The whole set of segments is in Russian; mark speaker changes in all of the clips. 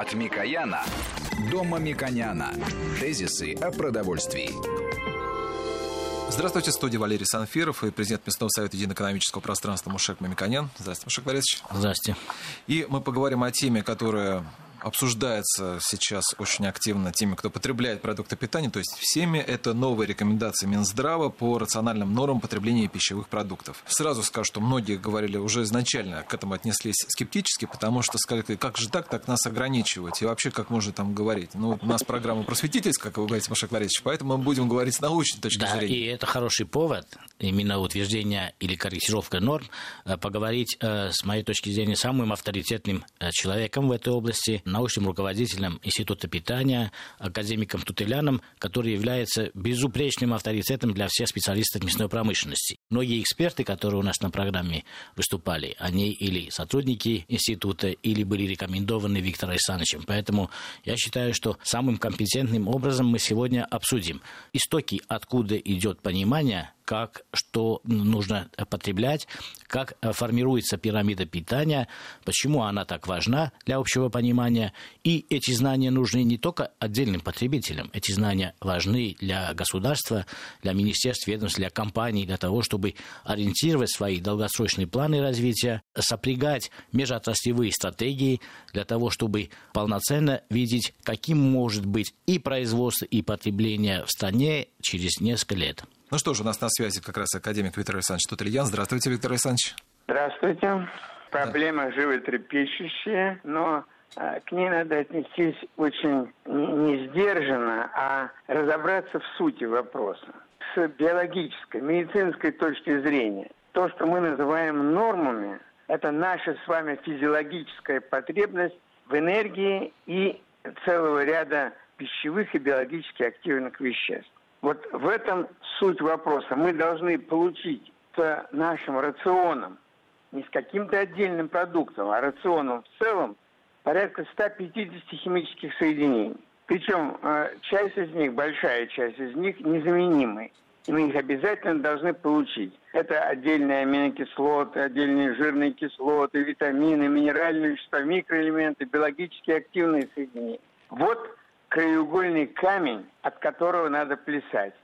Speaker 1: От Микояна до Мамиконяна. Тезисы о продовольствии.
Speaker 2: Здравствуйте, в студии Валерий Санфиров и президент Местного совета единоэкономического пространства Мушек Мамиконян. Здравствуйте, Мушек Борисович.
Speaker 3: Здравствуйте.
Speaker 2: И мы поговорим о теме, которая обсуждается сейчас очень активно теми, кто потребляет продукты питания, то есть всеми, это новые рекомендации Минздрава по рациональным нормам потребления пищевых продуктов. Сразу скажу, что многие говорили уже изначально к этому отнеслись скептически, потому что сказали, как же так, так нас ограничивать, и вообще как можно там говорить. Ну, у нас программа просветительская, как вы говорите, Маша Борисович, поэтому мы будем говорить с научной точки
Speaker 3: да,
Speaker 2: зрения.
Speaker 3: и это хороший повод, именно утверждение или корректировка норм, э, поговорить, э, с моей точки зрения, самым авторитетным э, человеком в этой области, научным руководителем Института питания, академиком Тутеляном, который является безупречным авторитетом для всех специалистов мясной промышленности. Многие эксперты, которые у нас на программе выступали, они или сотрудники института, или были рекомендованы Виктором Александровичем. Поэтому я считаю, что самым компетентным образом мы сегодня обсудим истоки, откуда идет понимание как что нужно потреблять, как э, формируется пирамида питания, почему она так важна для общего понимания. И эти знания нужны не только отдельным потребителям, эти знания важны для государства, для министерств, ведомств, для компаний, для того, чтобы ориентировать свои долгосрочные планы развития, сопрягать межотраслевые стратегии для того, чтобы полноценно видеть, каким может быть и производство, и потребление в стране через несколько лет.
Speaker 2: Ну что ж, у нас на связи как раз академик Виктор Александрович Тутельян. Здравствуйте, Виктор Александрович.
Speaker 4: Здравствуйте. Проблема да. животрепещущая, но а, к ней надо отнестись очень не сдержанно, а разобраться в сути вопроса. С биологической, медицинской точки зрения. То, что мы называем нормами, это наша с вами физиологическая потребность в энергии и целого ряда пищевых и биологически активных веществ. Вот в этом суть вопроса. Мы должны получить с нашим рационом, не с каким-то отдельным продуктом, а рационом в целом, порядка 150 химических соединений. Причем э, часть из них, большая часть из них, незаменимые. И мы их обязательно должны получить. Это отдельные аминокислоты, отдельные жирные кислоты, витамины, минеральные вещества, микроэлементы, биологически активные соединения. Вот краеугольный камень, от которого надо плясать.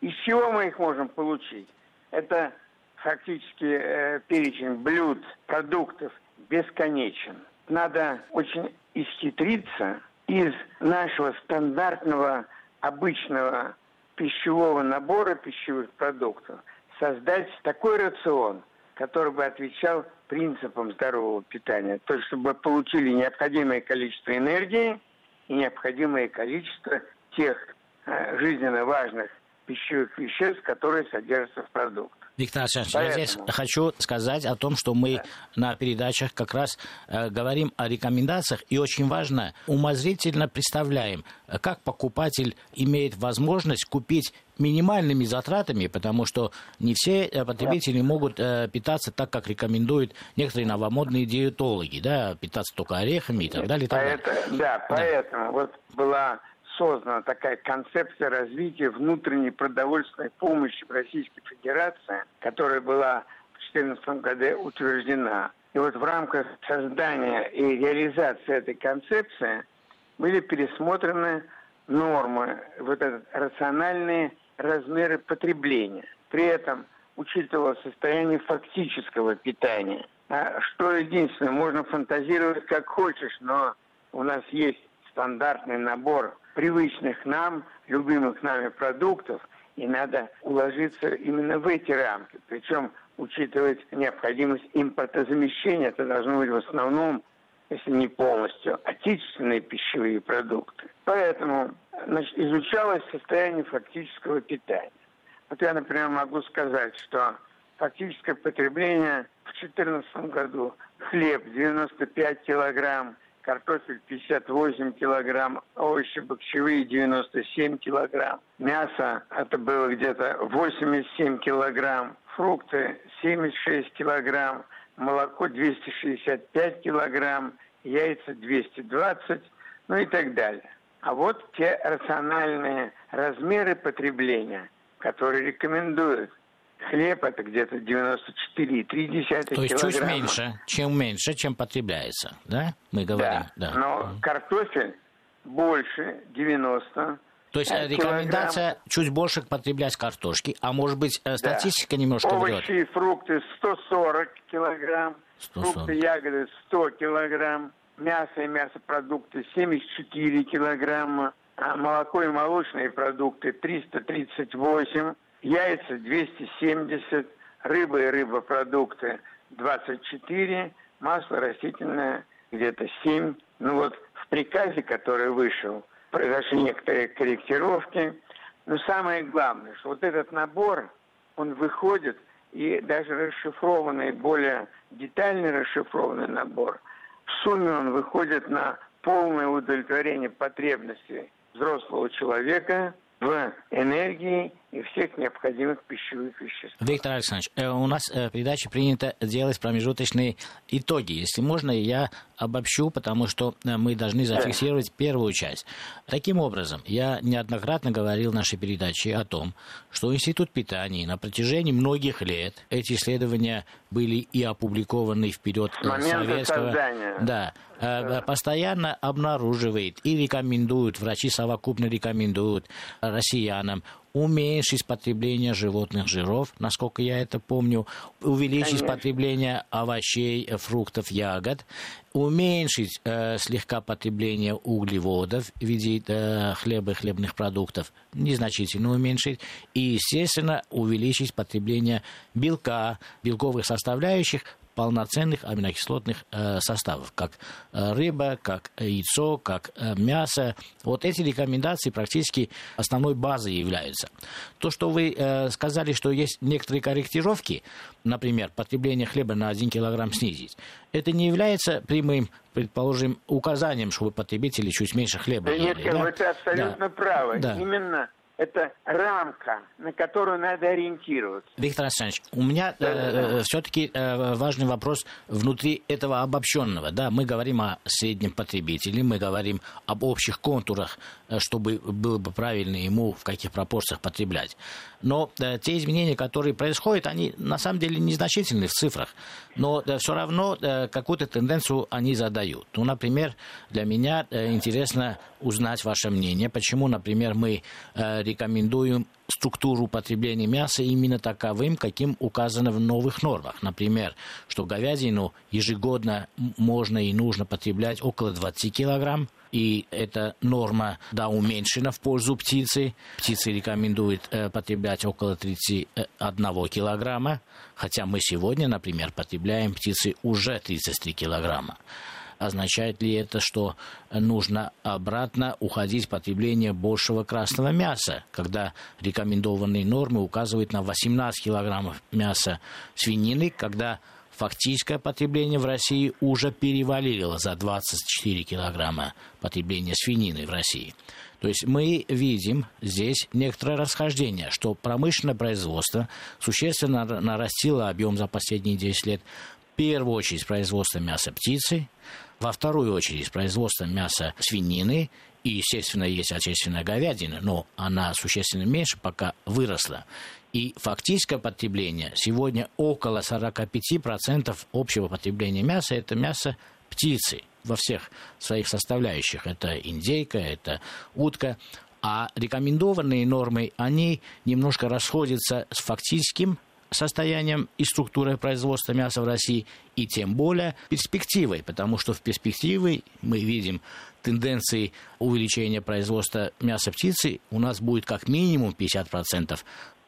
Speaker 4: Из чего мы их можем получить? Это фактически э, перечень блюд, продуктов бесконечен. Надо очень исхитриться из нашего стандартного, обычного пищевого набора пищевых продуктов, создать такой рацион, который бы отвечал принципам здорового питания. То есть, чтобы получили необходимое количество энергии – необходимое количество тех э, жизненно важных пищевых веществ, которые содержатся в продуктах.
Speaker 3: Виктор Александрович, Поэтому... я здесь хочу сказать о том, что мы да. на передачах как раз э, говорим о рекомендациях, и очень важно, умозрительно представляем, как покупатель имеет возможность купить минимальными затратами, потому что не все э, потребители могут э, питаться так, как рекомендуют некоторые новомодные диетологи, да, питаться только орехами и так далее. И так
Speaker 4: далее. Поэтому, да, да, поэтому вот была создана такая концепция развития внутренней продовольственной помощи в Российской Федерации, которая была в 2014 году утверждена. И вот в рамках создания и реализации этой концепции были пересмотрены нормы, вот этот рациональные размеры потребления. При этом учитывалось состояние фактического питания. А что единственное, можно фантазировать как хочешь, но у нас есть стандартный набор привычных нам, любимых нами продуктов, и надо уложиться именно в эти рамки. Причем учитывать необходимость импортозамещения, это должно быть в основном, если не полностью, отечественные пищевые продукты. Поэтому значит, изучалось состояние фактического питания. Вот я, например, могу сказать, что фактическое потребление в 2014 году хлеб 95 килограмм, картофель 58 килограмм, овощи бокчевые 97 килограмм, мясо это было где-то 87 килограмм, фрукты 76 килограмм, молоко 265 килограмм, яйца 220, ну и так далее. А вот те рациональные размеры потребления, которые рекомендуют хлеб это где-то 94,3 килограмма.
Speaker 3: То есть чуть меньше, чем меньше, чем потребляется, да? Мы говорим.
Speaker 4: Да, да. но картофель больше 90
Speaker 3: то есть э, рекомендация килограмм. чуть больше потреблять картошки, а может быть э, статистика да. немножко
Speaker 4: Овощи
Speaker 3: врет?
Speaker 4: и фрукты 140 килограмм, 140. фрукты, ягоды 100 килограмм, мясо и мясопродукты 74 килограмма, а молоко и молочные продукты 338, яйца 270, рыба и рыбопродукты 24, масло растительное где-то 7. Ну вот в приказе, который вышел, произошли некоторые корректировки. Но самое главное, что вот этот набор, он выходит, и даже расшифрованный, более детальный расшифрованный набор, в сумме он выходит на полное удовлетворение потребностей взрослого человека в энергии и всех необходимых пищевых веществ.
Speaker 3: Виктор Александрович, э, у нас э, в передаче принято делать промежуточные итоги. Если можно, я обобщу, потому что э, мы должны зафиксировать первую часть. Таким образом, я неоднократно говорил в нашей передаче о том, что Институт питания на протяжении многих лет, эти исследования были и опубликованы вперед советского...
Speaker 4: Создания.
Speaker 3: Да, постоянно обнаруживает и рекомендует, врачи совокупно рекомендуют россиянам уменьшить потребление животных жиров, насколько я это помню, увеличить Конечно. потребление овощей, фруктов, ягод, уменьшить э, слегка потребление углеводов в виде э, хлеба и хлебных продуктов, незначительно уменьшить, и, естественно, увеличить потребление белка, белковых составляющих, полноценных аминокислотных э, составов, как э, рыба, как яйцо, как э, мясо. Вот эти рекомендации практически основной базой являются. То, что вы э, сказали, что есть некоторые корректировки, например, потребление хлеба на 1 килограмм снизить, это не является прямым, предположим, указанием, чтобы потребители чуть меньше хлеба
Speaker 4: да ели. Нет, да? вы абсолютно да. правы.
Speaker 3: Да.
Speaker 4: Именно это рамка, на которую надо ориентироваться.
Speaker 3: Виктор Александрович, у меня э, э, все-таки э, важный вопрос внутри этого обобщенного. Да, мы говорим о среднем потребителе, мы говорим об общих контурах, э, чтобы было бы правильно ему в каких пропорциях потреблять. Но э, те изменения, которые происходят, они на самом деле незначительны в цифрах. Но э, все равно э, какую-то тенденцию они задают. Ну, например, для меня э, интересно узнать ваше мнение, почему, например, мы э, рекомендуем структуру потребления мяса именно таковым, каким указано в новых нормах. Например, что говядину ежегодно можно и нужно потреблять около 20 килограмм, и эта норма, да, уменьшена в пользу птицы. Птицы рекомендуют э, потреблять около 31 килограмма, хотя мы сегодня, например, потребляем птицы уже 33 килограмма. Означает ли это, что нужно обратно уходить в потребление большего красного мяса, когда рекомендованные нормы указывают на 18 килограммов мяса свинины, когда фактическое потребление в России уже перевалило за 24 килограмма потребления свинины в России. То есть мы видим здесь некоторое расхождение, что промышленное производство существенно нарастило объем за последние 10 лет. Первую очередь производство мяса птицы, во вторую очередь производство мяса свинины, и, естественно, есть отечественная говядина, но она существенно меньше, пока выросла. И фактическое потребление сегодня около 45% общего потребления мяса – это мясо птицы во всех своих составляющих. Это индейка, это утка. А рекомендованные нормы, они немножко расходятся с фактическим состоянием и структурой производства мяса в России, и тем более перспективой, потому что в перспективе мы видим тенденции увеличения производства мяса птицы, у нас будет как минимум 50%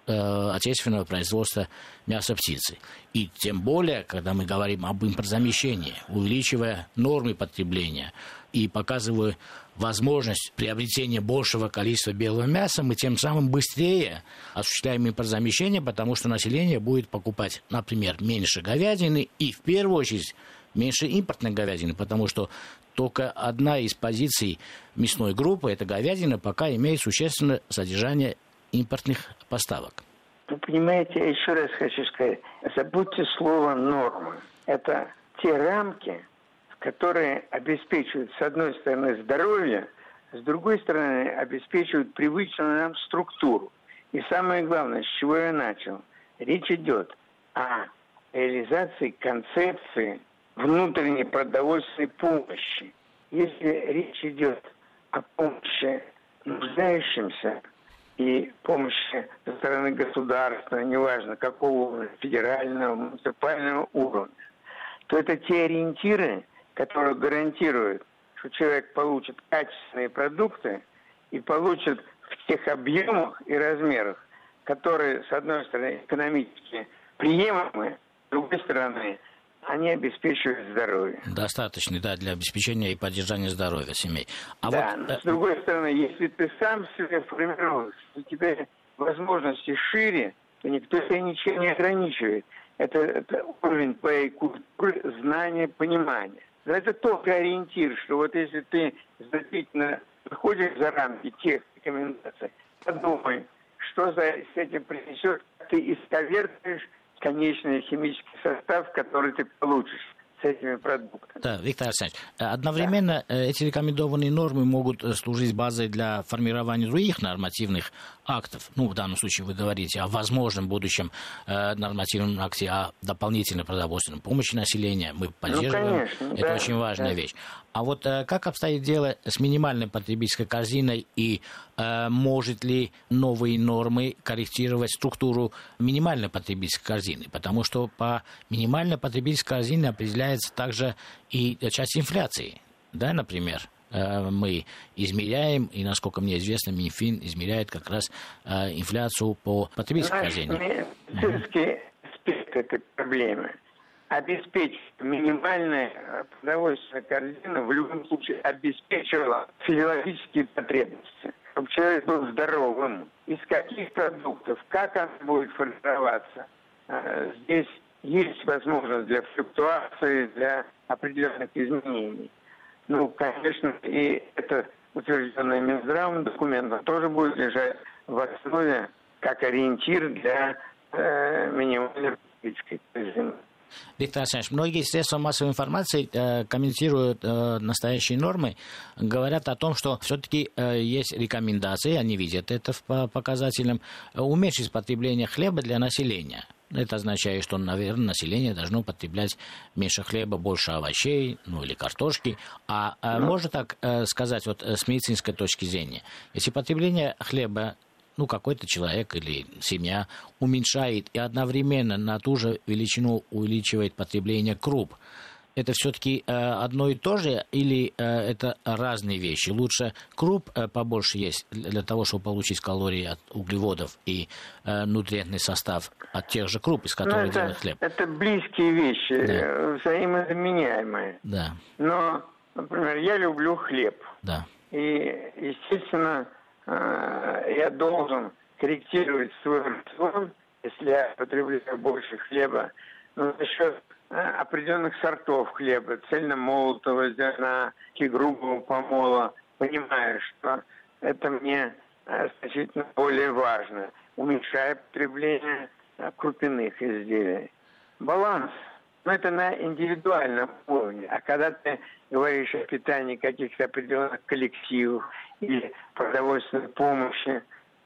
Speaker 3: э, отечественного производства мяса птицы. И тем более, когда мы говорим об импортзамещении, увеличивая нормы потребления и показывая возможность приобретения большего количества белого мяса, мы тем самым быстрее осуществляем импортзамещение, потому что население будет покупать, например, меньше говядины и, в первую очередь, меньше импортной говядины, потому что только одна из позиций мясной группы, это говядина, пока имеет существенное содержание импортных поставок.
Speaker 4: Вы понимаете, еще раз хочу сказать, забудьте слово «нормы». Это те рамки, которые обеспечивают, с одной стороны, здоровье, с другой стороны, обеспечивают привычную нам структуру. И самое главное, с чего я начал, Речь идет о реализации концепции внутренней продовольственной помощи. Если речь идет о помощи нуждающимся и помощи со стороны государства, неважно какого федерального, муниципального уровня, то это те ориентиры, которые гарантируют, что человек получит качественные продукты и получит в тех объемах и размерах, которые, с одной стороны, экономически приемлемы, с другой стороны, они обеспечивают здоровье.
Speaker 3: Достаточно, да, для обеспечения и поддержания здоровья семей.
Speaker 4: А да, вот... но с другой стороны, если ты сам себя формируешь, у тебя возможности шире, то никто тебя ничем не ограничивает. Это, это уровень твоей культуры, знания, понимания. Это только ориентир, что вот если ты значительно выходишь за рамки тех рекомендаций, подумай, что за, с этим принесет, ты исковеркаешь конечный химический состав, который ты получишь с этими продуктами.
Speaker 3: Да, Виктор Александрович, одновременно да. Э, эти рекомендованные нормы могут э, служить базой для формирования других нормативных актов. Ну, в данном случае вы говорите о возможном будущем э, нормативном акте, о дополнительной продовольственной помощи населению. Мы поддерживаем. Ну, конечно, Это да, очень важная да. вещь. А вот э, как обстоит дело с минимальной потребительской корзиной и э, может ли новые нормы корректировать структуру минимальной потребительской корзины? Потому что по минимальной потребительской корзине определяется также и часть инфляции. Да, например, мы измеряем, и, насколько мне известно, Минфин измеряет как раз э, инфляцию по потребительской корзине.
Speaker 4: Медицинский аспект этой проблемы – обеспечить минимальная э, продовольственная корзина в любом случае обеспечивала физиологические потребности, чтобы человек был здоровым. Из каких продуктов, как она будет формироваться. Э, здесь есть возможность для флуктуации, для определенных изменений. Ну, конечно, и это утвержденное Минздравом документом тоже будет лежать в основе как ориентир для э, минимальной политической корзины.
Speaker 3: Виктор Александрович, многие средства массовой информации, э, комментируют э, настоящие нормы, говорят о том, что все-таки э, есть рекомендации, они видят это по показателям, уменьшить потребление хлеба для населения. Это означает, что, наверное, население должно потреблять меньше хлеба, больше овощей, ну или картошки. А, а можно так э, сказать, вот с медицинской точки зрения, если потребление хлеба ну, какой-то человек или семья уменьшает и одновременно на ту же величину увеличивает потребление круп. Это все-таки э, одно и то же или э, это разные вещи? Лучше круп э, побольше есть для того, чтобы получить калории от углеводов и нутриентный состав от тех же круп, из которых ну, делают хлеб.
Speaker 4: Это близкие вещи, да. Взаимозаменяемые.
Speaker 3: Да.
Speaker 4: Но, например, я люблю хлеб.
Speaker 3: Да.
Speaker 4: И, естественно, я должен корректировать свой рацион, если я потребляю больше хлеба, но за счет определенных сортов хлеба, цельномолотого зерна и грубого помола, понимаю, что это мне э, значительно более важно, уменьшая потребление крупяных изделий. Баланс – но это на индивидуальном уровне. А когда ты говоришь о питании каких-то определенных коллективов или продовольственной помощи,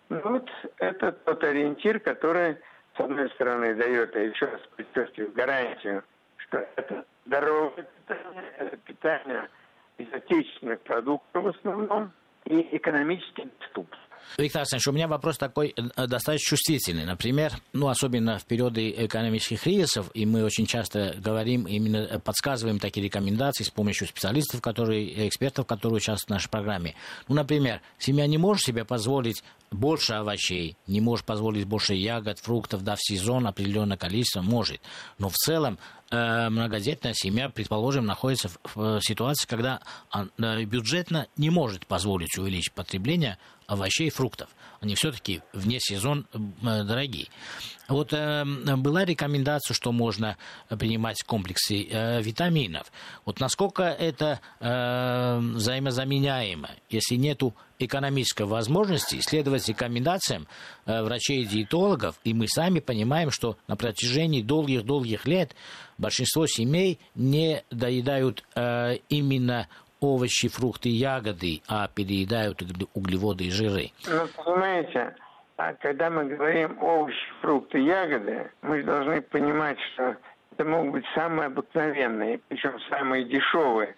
Speaker 4: ну вот это тот ориентир, который, с одной стороны, дает, я еще раз подчеркиваю, гарантию, что это здоровое питание, это питание из отечественных продуктов в основном и экономически доступно.
Speaker 3: Виктор Александрович, у меня вопрос такой э, достаточно чувствительный. Например, ну, особенно в периоды экономических кризисов, и мы очень часто говорим, именно э, подсказываем такие рекомендации с помощью специалистов, которые, экспертов, которые участвуют в нашей программе. Ну, например, семья не может себе позволить больше овощей, не может позволить больше ягод, фруктов, да, в сезон определенное количество может. Но в целом э, многодетная семья, предположим, находится в, ситуации, когда она бюджетно не может позволить увеличить потребление овощей и фруктов. Они все-таки вне сезон э, дорогие. Вот э, была рекомендация, что можно принимать комплексы э, витаминов. Вот насколько это э, взаимозаменяемо, если нету экономической возможности следовать рекомендациям э, врачей и диетологов, и мы сами понимаем, что на протяжении долгих-долгих лет большинство семей не доедают э, именно овощи, фрукты, ягоды, а переедают углеводы и жиры.
Speaker 4: Ну, понимаете, А когда мы говорим овощи, фрукты, ягоды, мы должны понимать, что это могут быть самые обыкновенные, причем самые дешевые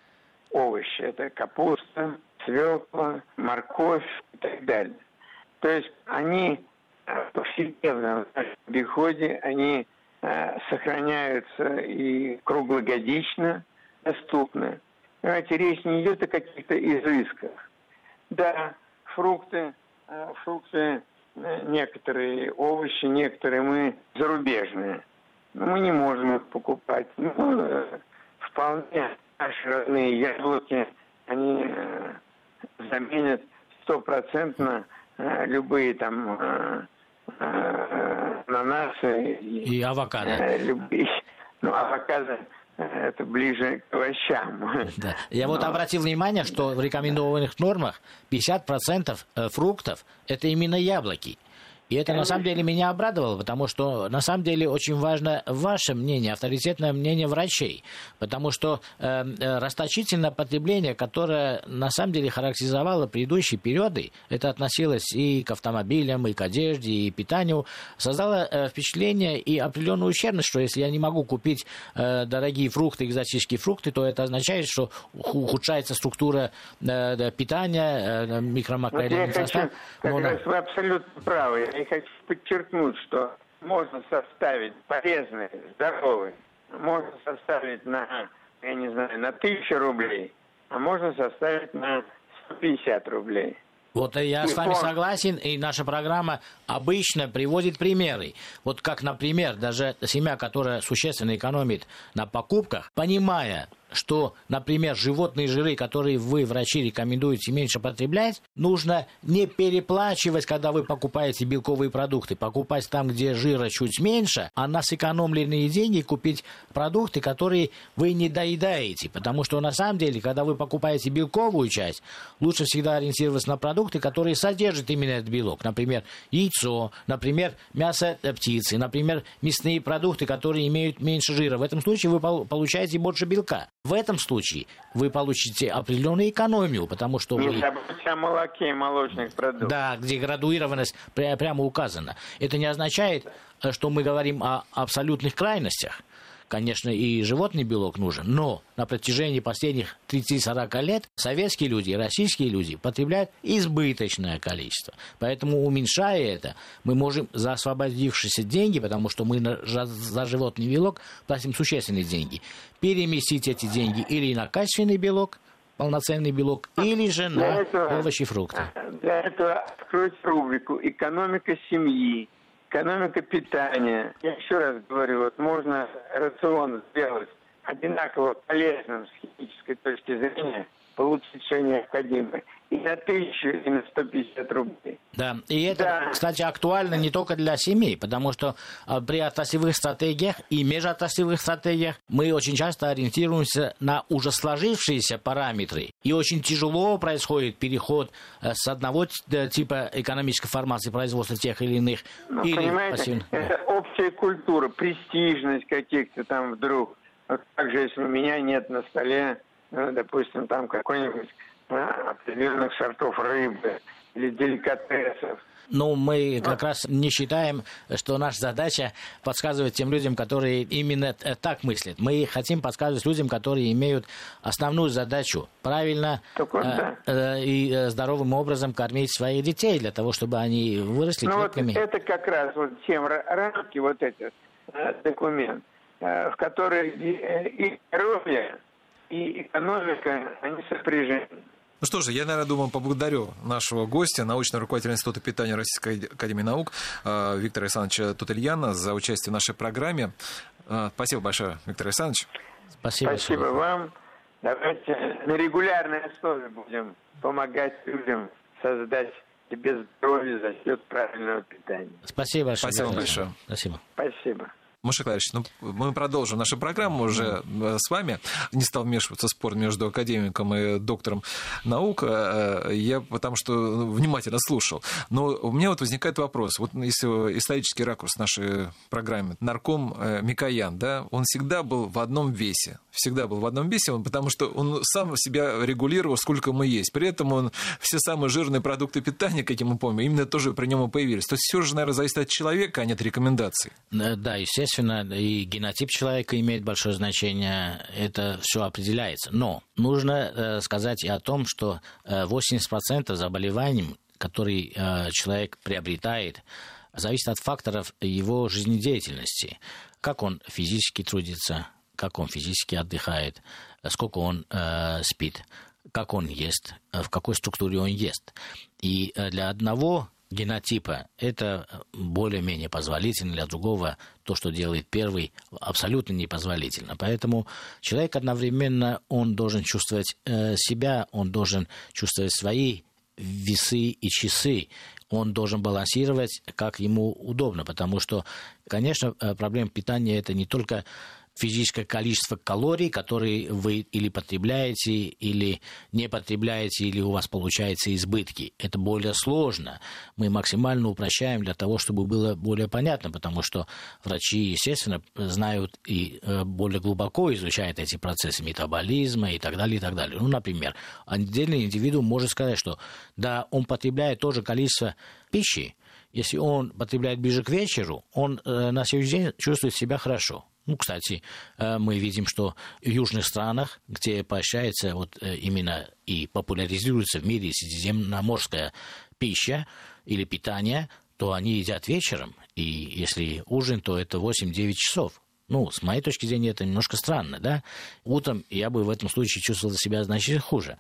Speaker 4: овощи. Это капуста, свекла, морковь и так далее. То есть они э, в нашем обиходе, они э, сохраняются и круглогодично доступны. Понимаете, речь не идет о каких-то изысках. Да, фрукты, э, фрукты некоторые овощи, некоторые мы зарубежные. Но мы не можем их покупать. Ну, э, вполне наши родные яблоки, они э, заменят стопроцентно э, любые там ананасы
Speaker 3: и, и авокадо.
Speaker 4: Любые. Ну, авокадо это ближе к овощам.
Speaker 3: Да. Я Но... вот обратил внимание, что в рекомендованных нормах 50% фруктов это именно яблоки. И это на самом деле меня обрадовало, потому что на самом деле очень важно ваше мнение, авторитетное мнение врачей. Потому что э, э, расточительное потребление, которое на самом деле характеризовало предыдущие периоды, это относилось и к автомобилям, и к одежде, и питанию, создало э, впечатление и определенную ущербность, что если я не могу купить э, дорогие фрукты, экзотические фрукты, то это означает, что ухудшается структура э, питания, э, микромакроэлементный
Speaker 4: вот состав. Хочу, как вы абсолютно правы и хочу подчеркнуть, что можно составить полезный, здоровый, можно составить на, я не знаю, на тысячу рублей, а можно составить на 150 рублей.
Speaker 3: Вот я с вами согласен, и наша программа обычно приводит примеры. Вот как, например, даже семья, которая существенно экономит на покупках, понимая, что, например, животные жиры, которые вы, врачи, рекомендуете меньше потреблять, нужно не переплачивать, когда вы покупаете белковые продукты, покупать там, где жира чуть меньше, а на сэкономленные деньги купить продукты, которые вы не доедаете. Потому что на самом деле, когда вы покупаете белковую часть, лучше всегда ориентироваться на продукты, которые содержат именно этот белок. Например, яйцо, например, мясо птицы, например, мясные продукты, которые имеют меньше жира. В этом случае вы получаете больше белка. В этом случае вы получите определенную экономию, потому что...
Speaker 4: Вы... забудьте о молоке и молочных продуктах.
Speaker 3: Да, где градуированность прямо указана. Это не означает, э, что мы говорим о абсолютных крайностях. Конечно, и животный белок нужен, но на протяжении последних 30-40 лет советские люди и российские люди потребляют избыточное количество. Поэтому, уменьшая это, мы можем за освободившиеся деньги, потому что мы за животный белок платим существенные деньги, переместить эти деньги или на качественный белок, полноценный белок, или же на этого, овощи и фрукты.
Speaker 4: Для этого открыть рубрику «Экономика семьи» экономика питания. Я еще раз говорю, вот можно рацион сделать одинаково полезным с химической точки зрения, все необходимое и на тысячу, и на 150 рублей.
Speaker 3: Да, и это, да. кстати, актуально не только для семей, потому что а, при отраслевых стратегиях и межотраслевых стратегиях мы очень часто ориентируемся на уже сложившиеся параметры. И очень тяжело происходит переход э, с одного типа экономической формации производства тех или иных.
Speaker 4: Ну, или понимаете, пассивных. это общая культура, престижность каких-то там вдруг. Вот также, если у меня нет на столе, ну, допустим, там какой-нибудь определенных сортов рыбы или деликатесов.
Speaker 3: Ну, мы как раз не считаем, что наша задача подсказывать тем людям, которые именно так мыслят. Мы хотим подсказывать людям, которые имеют основную задачу правильно вот, э, да. э, и э, здоровым образом кормить своих детей, для того, чтобы они выросли ну, крепкими.
Speaker 4: Вот это как раз вот тем рамки, вот этот э, документ, э, в который и здоровье, и экономика, они сопряжены.
Speaker 2: Ну что же, я, наверное, думаю, поблагодарю нашего гостя, научного руководителя Института питания Российской Академии Наук э, Виктора Александровича Тутельяна за участие в нашей программе. Э, спасибо большое, Виктор Александрович.
Speaker 4: Спасибо. Спасибо вам. Давайте на регулярной основе будем помогать людям создать себе здоровье за счет правильного питания.
Speaker 3: Спасибо большое.
Speaker 2: Спасибо большое.
Speaker 3: Спасибо.
Speaker 4: Спасибо.
Speaker 2: Маша Клавич, ну, мы продолжим нашу программу уже э, с вами. Не стал вмешиваться спор между академиком и доктором наук, э, я потому что ну, внимательно слушал. Но у меня вот возникает вопрос. Вот если исторический ракурс нашей программы, нарком э, Микоян, да, он всегда был в одном весе. Всегда был в одном весе, потому что он сам себя регулировал, сколько ему есть. При этом он все самые жирные продукты питания, как мы помним, именно тоже при нем и появились. То есть все же, наверное, зависит от человека, а не от рекомендаций.
Speaker 3: Да, естественно естественно, и генотип человека имеет большое значение, это все определяется. Но нужно э, сказать и о том, что 80% э, заболеваний, которые э, человек приобретает, зависит от факторов его жизнедеятельности. Как он физически трудится, как он физически отдыхает, сколько он э, спит, как он ест, в какой структуре он ест. И для одного генотипа, это более-менее позволительно, для другого. То, что делает первый, абсолютно непозволительно. Поэтому человек одновременно, он должен чувствовать э, себя, он должен чувствовать свои весы и часы, он должен балансировать, как ему удобно, потому что, конечно, э, проблема питания это не только физическое количество калорий, которые вы или потребляете, или не потребляете, или у вас получается избытки. Это более сложно. Мы максимально упрощаем для того, чтобы было более понятно, потому что врачи, естественно, знают и э, более глубоко изучают эти процессы метаболизма и так далее, и так далее. Ну, например, отдельный индивидуум может сказать, что да, он потребляет то же количество пищи, если он потребляет ближе к вечеру, он э, на следующий день чувствует себя хорошо. Ну, кстати, э, мы видим, что в южных странах, где поощряется вот э, именно и популяризируется в мире средиземноморская пища или питание, то они едят вечером, и если ужин, то это 8-9 часов. Ну, с моей точки зрения, это немножко странно, да? Утром я бы в этом случае чувствовал себя значительно хуже.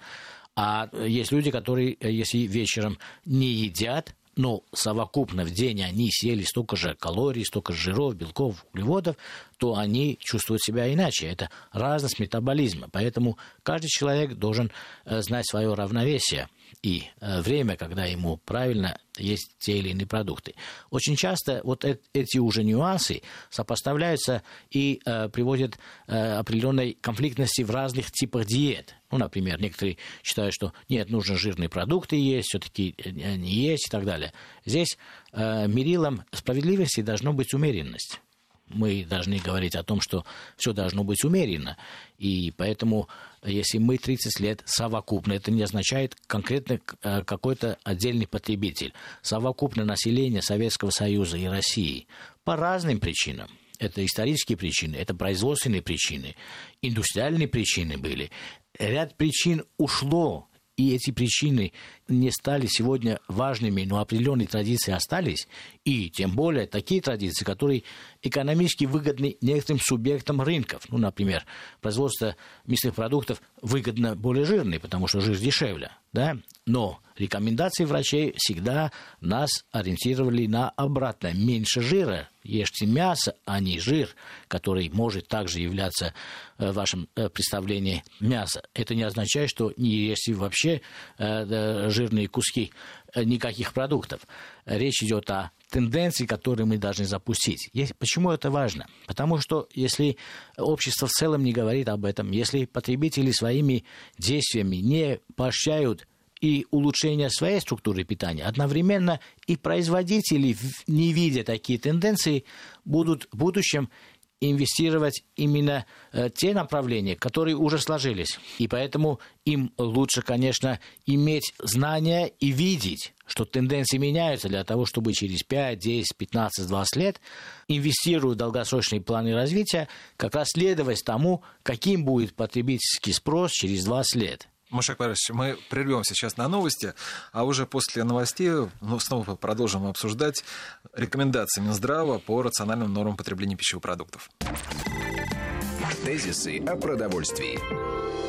Speaker 3: А есть люди, которые, э, если вечером не едят, но совокупно в день они съели столько же калорий, столько же жиров, белков, углеводов, то они чувствуют себя иначе. Это разность метаболизма. Поэтому каждый человек должен э, знать свое равновесие и э, время, когда ему правильно есть те или иные продукты. Очень часто вот эти уже нюансы сопоставляются и э, приводят определенной конфликтности в разных типах диет. Ну, например, некоторые считают, что нет, нужно жирные продукты есть, все-таки не есть и так далее. Здесь мерилом справедливости должно быть умеренность мы должны говорить о том, что все должно быть умеренно. И поэтому, если мы 30 лет совокупно, это не означает конкретно э, какой-то отдельный потребитель. Совокупно население Советского Союза и России по разным причинам. Это исторические причины, это производственные причины, индустриальные причины были. Ряд причин ушло и эти причины не стали сегодня важными, но определенные традиции остались, и тем более такие традиции, которые экономически выгодны некоторым субъектам рынков. Ну, например, производство мясных продуктов выгодно более жирный, потому что жир дешевле. Да? Но рекомендации врачей всегда нас ориентировали на обратное. Меньше жира, ешьте мясо, а не жир, который может также являться э, в вашем э, представлении мясо. Это не означает, что не ешьте вообще э, жирные куски никаких продуктов. Речь идет о тенденции, которые мы должны запустить. Почему это важно? Потому что если общество в целом не говорит об этом, если потребители своими действиями не поощряют и улучшение своей структуры питания, одновременно и производители, не видя такие тенденции, будут в будущем инвестировать именно э, те направления, которые уже сложились. И поэтому им лучше, конечно, иметь знания и видеть, что тенденции меняются для того, чтобы через 5, 10, 15, 20 лет, инвестируя в долгосрочные планы развития, как раз следовать тому, каким будет потребительский спрос через 20 лет.
Speaker 2: Машек Борисович, мы прервемся сейчас на новости, а уже после новостей ну, снова продолжим обсуждать рекомендации Минздрава по рациональным нормам потребления пищевых продуктов.
Speaker 1: Тезисы о продовольствии.